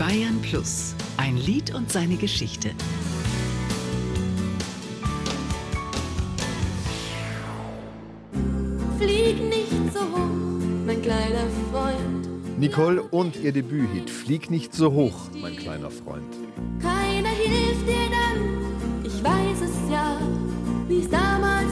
Bayern Plus, ein Lied und seine Geschichte. Flieg nicht so hoch, mein kleiner Freund. Nicole und ihr Debüthit Flieg nicht so hoch, mein kleiner Freund. Keiner hilft dir dann, ich weiß es ja, wie es damals.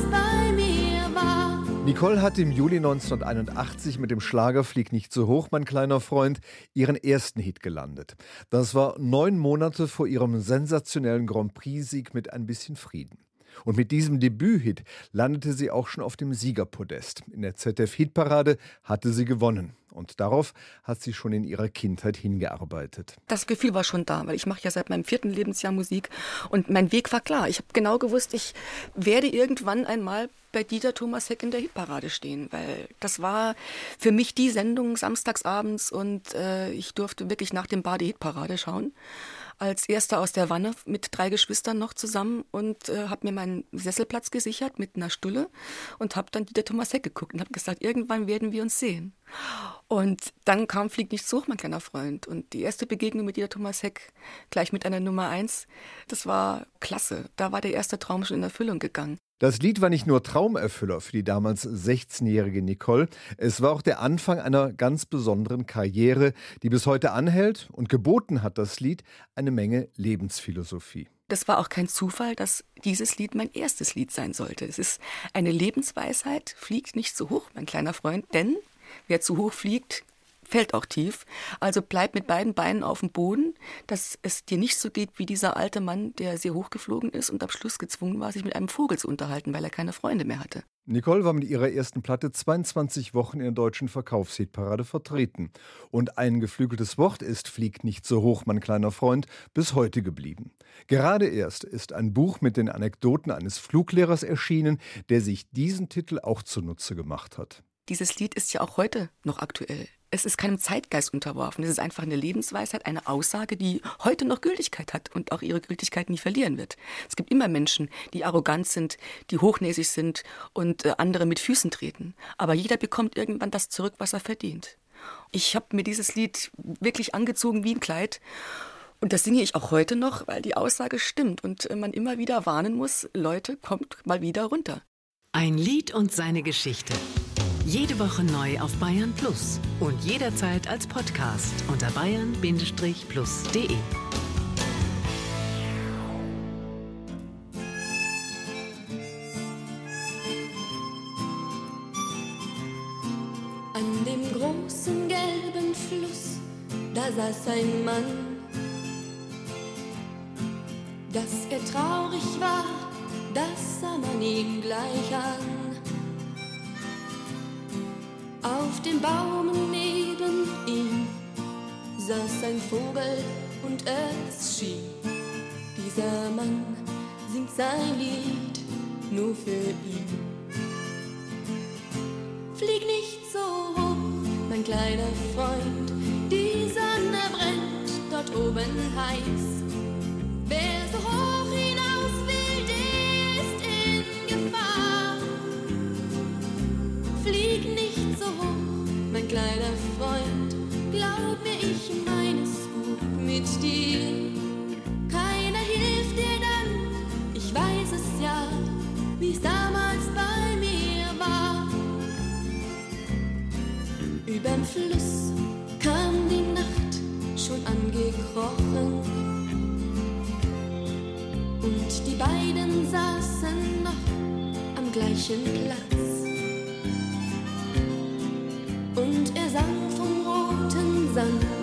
Nicole hat im Juli 1981 mit dem Schlager Flieg nicht so hoch, mein kleiner Freund, ihren ersten Hit gelandet. Das war neun Monate vor ihrem sensationellen Grand Prix-Sieg mit ein bisschen Frieden. Und mit diesem Debüthit landete sie auch schon auf dem Siegerpodest. In der ZDF-Hitparade hatte sie gewonnen. Und darauf hat sie schon in ihrer Kindheit hingearbeitet. Das Gefühl war schon da, weil ich mache ja seit meinem vierten Lebensjahr Musik und mein Weg war klar. Ich habe genau gewusst, ich werde irgendwann einmal bei Dieter Thomas Heck in der Hitparade stehen, weil das war für mich die Sendung samstagsabends und äh, ich durfte wirklich nach dem Bade Hitparade schauen als erster aus der Wanne mit drei Geschwistern noch zusammen und äh, habe mir meinen Sesselplatz gesichert mit einer Stulle und habe dann Dieter Thomas Heck geguckt und habe gesagt, irgendwann werden wir uns sehen. Und dann kam Flieg nicht so hoch, mein kleiner Freund. Und die erste Begegnung mit Dieter Thomas Heck, gleich mit einer Nummer eins, das war klasse. Da war der erste Traum schon in Erfüllung gegangen. Das Lied war nicht nur Traumerfüller für die damals 16-jährige Nicole, es war auch der Anfang einer ganz besonderen Karriere, die bis heute anhält und geboten hat das Lied eine Menge Lebensphilosophie. Das war auch kein Zufall, dass dieses Lied mein erstes Lied sein sollte. Es ist eine Lebensweisheit, fliegt nicht so hoch, mein kleiner Freund, denn wer zu hoch fliegt, fällt auch tief. Also bleib mit beiden Beinen auf dem Boden, dass es dir nicht so geht wie dieser alte Mann, der sehr hoch geflogen ist und am Schluss gezwungen war, sich mit einem Vogel zu unterhalten, weil er keine Freunde mehr hatte. Nicole war mit ihrer ersten Platte 22 Wochen in der deutschen Verkaufshitparade vertreten. Und ein geflügeltes Wort ist Fliegt nicht so hoch, mein kleiner Freund, bis heute geblieben. Gerade erst ist ein Buch mit den Anekdoten eines Fluglehrers erschienen, der sich diesen Titel auch zunutze gemacht hat. Dieses Lied ist ja auch heute noch aktuell es ist keinem Zeitgeist unterworfen. Es ist einfach eine Lebensweisheit, eine Aussage, die heute noch Gültigkeit hat und auch ihre Gültigkeit nie verlieren wird. Es gibt immer Menschen, die arrogant sind, die hochnäsig sind und äh, andere mit Füßen treten. Aber jeder bekommt irgendwann das zurück, was er verdient. Ich habe mir dieses Lied wirklich angezogen wie ein Kleid. Und das singe ich auch heute noch, weil die Aussage stimmt und äh, man immer wieder warnen muss, Leute, kommt mal wieder runter. Ein Lied und seine Geschichte. Jede Woche neu auf Bayern Plus und jederzeit als Podcast unter bayern-plus.de. An dem großen gelben Fluss, da saß ein Mann, dass er traurig war, das sah man ihm gleich an. Auf dem Baum neben ihm saß ein Vogel und es schien, dieser Mann singt sein Lied nur für ihn. Flieg nicht so hoch, mein kleiner Freund, die Sonne brennt dort oben heiß. Mit dir. Keiner hilft dir dann, ich weiß es ja, wie es damals bei mir war. Überm Fluss kam die Nacht schon angekrochen und die beiden saßen noch am gleichen Platz. Und er sang vom roten Sand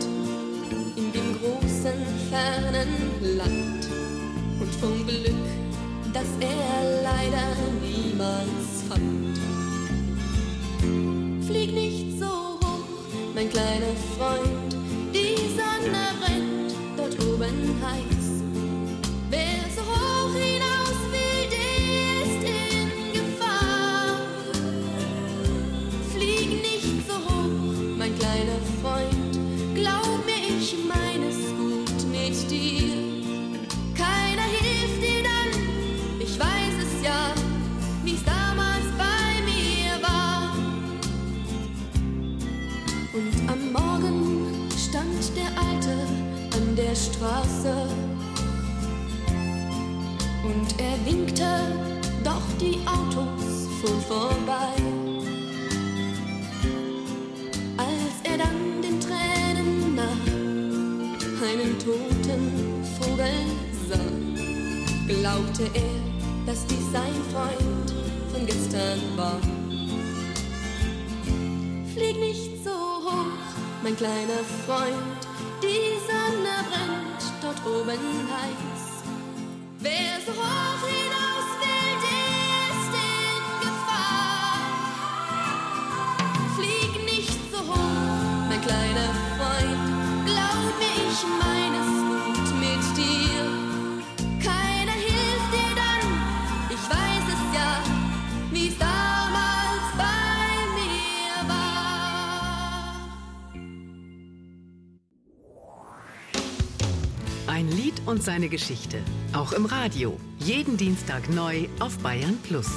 fernen Land und vom Glück, das er leider niemals fand. Flieg nicht so hoch, mein kleiner Freund, Straße und er winkte, doch die Autos fuhren vorbei. Als er dann den Tränen nach einen toten Vogel sah, glaubte er, dass dies sein Freund von gestern war. Flieg nicht so hoch, mein kleiner Freund, die Sonne brennt dort oben heiß. Wer so hoch hinaus will, der ist in Gefahr. Flieg nicht so hoch, mein kleiner Freund, glaub mir, ich meine Ein Lied und seine Geschichte. Auch im Radio. Jeden Dienstag neu auf Bayern Plus.